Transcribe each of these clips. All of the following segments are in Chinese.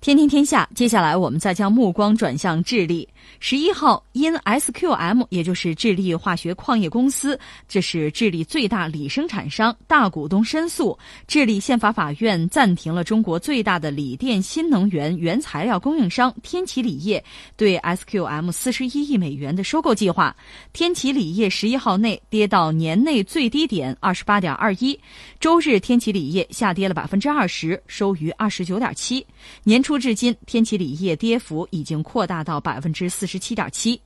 天天天下，接下来我们再将目光转向智利。十一号，因 SQM，也就是智利化学矿业公司，这是智利最大锂生产商，大股东申诉，智利宪法法院暂停了中国最大的锂电新能源原材料供应商天齐锂业对 SQM 四十一亿美元的收购计划。天齐锂业十一号内跌到年内最低点二十八点二一，周日天齐锂业下跌了百分之二十，收于二十九点七。年初。出至今，天齐锂业跌幅已经扩大到百分之四十七点七。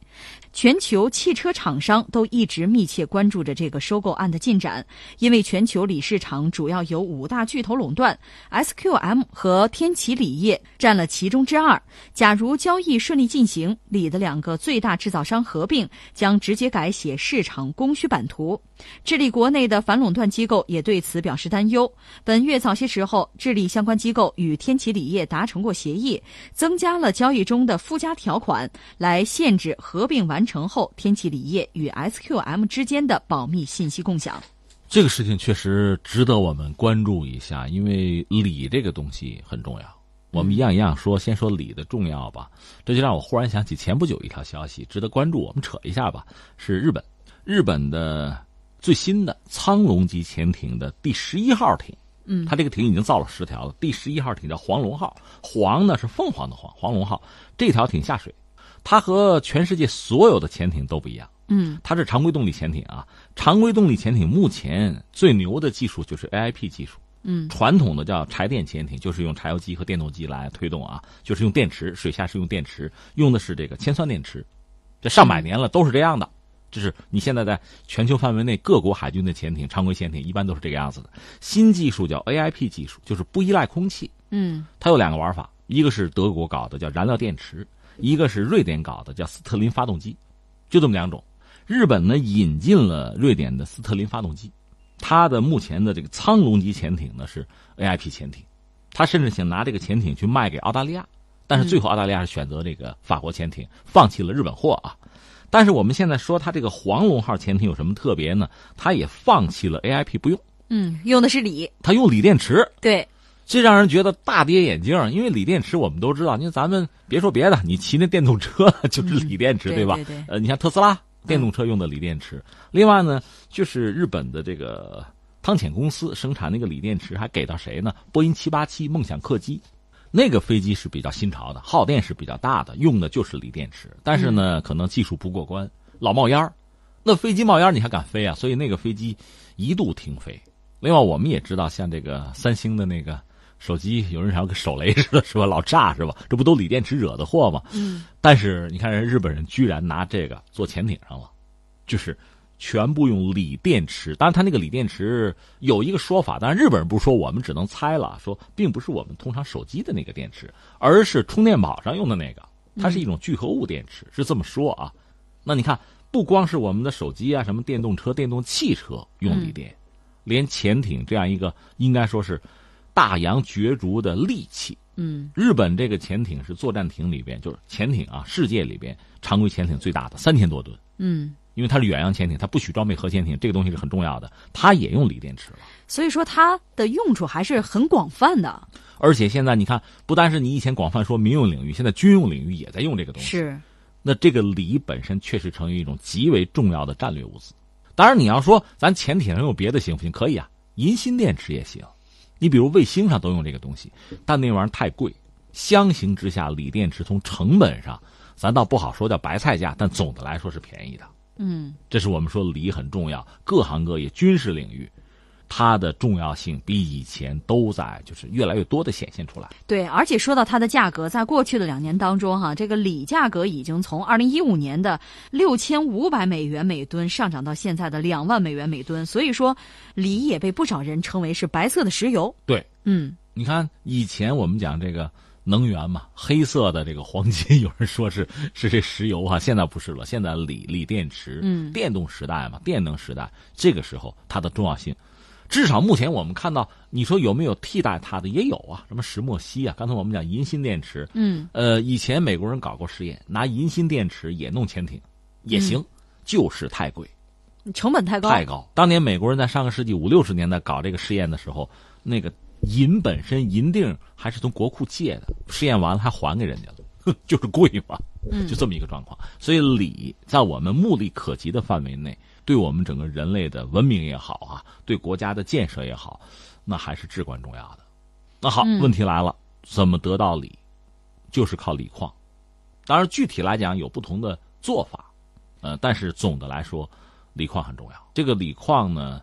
全球汽车厂商都一直密切关注着这个收购案的进展，因为全球锂市场主要由五大巨头垄断，SQM 和天齐锂业占了其中之二。假如交易顺利进行，锂的两个最大制造商合并，将直接改写市场供需版图。智利国内的反垄断机构也对此表示担忧。本月早些时候，智利相关机构与天齐锂业达成过协议，增加了交易中的附加条款，来限制合。合并完成后，天齐锂业与 SQM 之间的保密信息共享，这个事情确实值得我们关注一下，因为锂这个东西很重要。我们一样一样说，先说锂的重要吧。这就让我忽然想起前不久一条消息，值得关注。我们扯一下吧，是日本，日本的最新的苍龙级潜艇的第十一号艇，嗯，它这个艇已经造了十条了。第十一号艇叫黄龙号，黄呢是凤凰的黄，黄龙号这条艇下水。它和全世界所有的潜艇都不一样，嗯，它是常规动力潜艇啊。常规动力潜艇目前最牛的技术就是 AIP 技术，嗯，传统的叫柴电潜艇就是用柴油机和电动机来推动啊，就是用电池，水下是用电池，用的是这个铅酸电池，这上百年了都是这样的。就是你现在在全球范围内各国海军的潜艇，常规潜艇一般都是这个样子的。新技术叫 AIP 技术，就是不依赖空气，嗯，它有两个玩法，一个是德国搞的叫燃料电池。一个是瑞典搞的，叫斯特林发动机，就这么两种。日本呢引进了瑞典的斯特林发动机，它的目前的这个苍龙级潜艇呢是 AIP 潜艇，他甚至想拿这个潜艇去卖给澳大利亚，但是最后澳大利亚是选择这个法国潜艇，放弃了日本货啊。但是我们现在说它这个黄龙号潜艇有什么特别呢？它也放弃了 AIP 不用，嗯，用的是锂，它用锂电池，对。这让人觉得大跌眼镜，因为锂电池我们都知道，因为咱们别说别的，你骑那电动车 就是锂电池，对吧？呃，你像特斯拉电动车用的锂电池。另外呢，就是日本的这个汤浅公司生产那个锂电池，还给到谁呢？波音七八七梦想客机，那个飞机是比较新潮的，耗电是比较大的，用的就是锂电池。但是呢，可能技术不过关，老冒烟儿。那飞机冒烟你还敢飞啊？所以那个飞机一度停飞。另外，我们也知道，像这个三星的那个。手机有人想要跟手雷似的，是吧？老炸是吧？这不都锂电池惹的祸吗？嗯。但是你看，人日本人居然拿这个做潜艇上了，就是全部用锂电池。当然，他那个锂电池有一个说法，但是日本人不说，我们只能猜了，说并不是我们通常手机的那个电池，而是充电宝上用的那个，它是一种聚合物电池，是这么说啊。那你看，不光是我们的手机啊，什么电动车、电动汽车用锂电，连潜艇这样一个应该说是。大洋角逐的利器，嗯，日本这个潜艇是作战艇里边，就是潜艇啊，世界里边常规潜艇最大的，三千多吨，嗯，因为它是远洋潜艇，它不许装备核潜艇，这个东西是很重要的，它也用锂电池了，所以说它的用处还是很广泛的。而且现在你看，不单是你以前广泛说民用领域，现在军用领域也在用这个东西，是，那这个锂本身确实成为一种极为重要的战略物资。当然，你要说咱潜艇上用别的行不行？可以啊，银锌电池也行。你比如卫星上都用这个东西，但那玩意儿太贵。相形之下，锂电池从成本上，咱倒不好说叫白菜价，但总的来说是便宜的。嗯，这是我们说锂很重要，各行各业、军事领域。它的重要性比以前都在，就是越来越多的显现出来。对，而且说到它的价格，在过去的两年当中，哈，这个锂价格已经从二零一五年的六千五百美元每吨上涨到现在的两万美元每吨。所以说，锂也被不少人称为是白色的石油。对，嗯，你看以前我们讲这个能源嘛，黑色的这个黄金，有人说是 是这石油啊，现在不是了，现在锂锂电池，嗯，电动时代嘛，电能时代，这个时候它的重要性。至少目前我们看到，你说有没有替代它的？也有啊，什么石墨烯啊？刚才我们讲银锌电池，嗯，呃，以前美国人搞过实验，拿银锌电池也弄潜艇，也行，就是太贵，成本太高，太高。当年美国人在上个世纪五六十年代搞这个试验的时候，那个银本身银锭还是从国库借的，试验完了还还给人家了，就是贵嘛，就这么一个状况。所以礼在我们目力可及的范围内，对我们整个人类的文明也好啊，对国家的建设也好，那还是至关重要的。那好，问题来了，怎么得到礼？就是靠锂矿。当然，具体来讲有不同的做法，呃，但是总的来说，锂矿很重要。这个锂矿呢，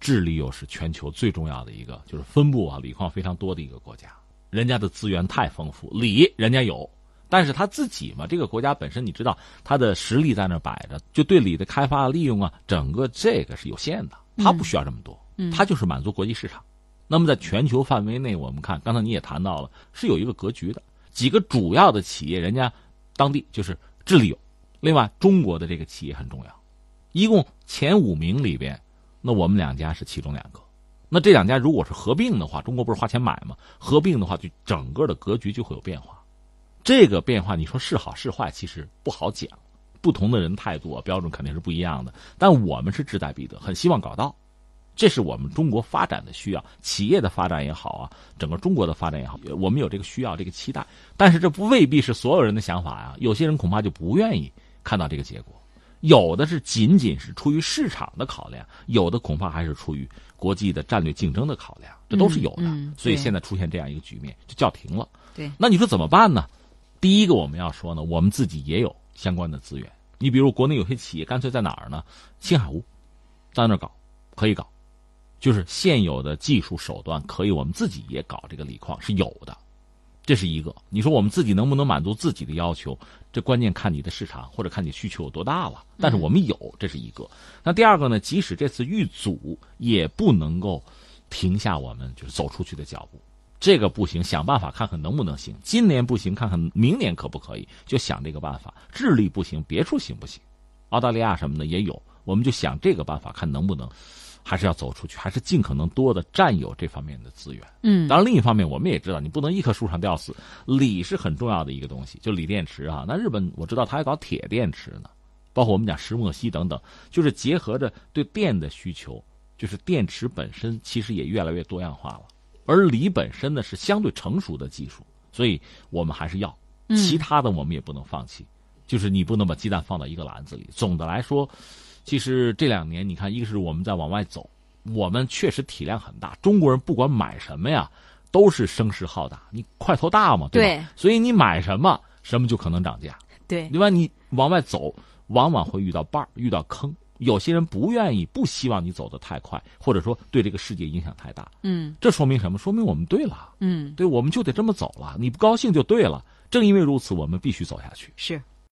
智利又是全球最重要的一个，就是分布啊锂矿非常多的一个国家。人家的资源太丰富，锂人家有，但是他自己嘛，这个国家本身你知道，它的实力在那摆着，就对锂的开发利用啊，整个这个是有限的，它不需要这么多，它就是满足国际市场。那么在全球范围内，我们看，刚才你也谈到了，是有一个格局的，几个主要的企业，人家。当地就是智利有，另外中国的这个企业很重要，一共前五名里边，那我们两家是其中两个，那这两家如果是合并的话，中国不是花钱买吗？合并的话，就整个的格局就会有变化，这个变化你说是好是坏，其实不好讲，不同的人态度啊标准肯定是不一样的，但我们是志在必得，很希望搞到。这是我们中国发展的需要，企业的发展也好啊，整个中国的发展也好，我们有这个需要，这个期待。但是这不未必是所有人的想法啊，有些人恐怕就不愿意看到这个结果。有的是仅仅是出于市场的考量，有的恐怕还是出于国际的战略竞争的考量，这都是有的。所以现在出现这样一个局面，就叫停了。对，那你说怎么办呢？第一个我们要说呢，我们自己也有相关的资源。你比如国内有些企业，干脆在哪儿呢？青海湖，在那儿搞，可以搞。就是现有的技术手段可以，我们自己也搞这个锂矿是有的，这是一个。你说我们自己能不能满足自己的要求？这关键看你的市场或者看你需求有多大了。但是我们有，这是一个。那第二个呢？即使这次遇阻，也不能够停下我们就是走出去的脚步。这个不行，想办法看看能不能行。今年不行，看看明年可不可以？就想这个办法。智利不行，别处行不行？澳大利亚什么的也有，我们就想这个办法，看能不能。还是要走出去，还是尽可能多的占有这方面的资源。嗯，当然，另一方面，我们也知道，你不能一棵树上吊死。锂是很重要的一个东西，就锂电池啊。那日本我知道，它还搞铁电池呢，包括我们讲石墨烯等等，就是结合着对电的需求，就是电池本身其实也越来越多样化了。而锂本身呢是相对成熟的技术，所以我们还是要。其他的我们也不能放弃，就是你不能把鸡蛋放到一个篮子里。总的来说。其实这两年，你看，一个是我们在往外走，我们确实体量很大。中国人不管买什么呀，都是声势浩大，你块头大嘛，对吧？所以你买什么，什么就可能涨价。对，另外你往外走，往往会遇到绊儿，遇到坑。有些人不愿意，不希望你走得太快，或者说对这个世界影响太大。嗯，这说明什么？说明我们对了。嗯，对，我们就得这么走了。你不高兴就对了。正因为如此，我们必须走下去。是。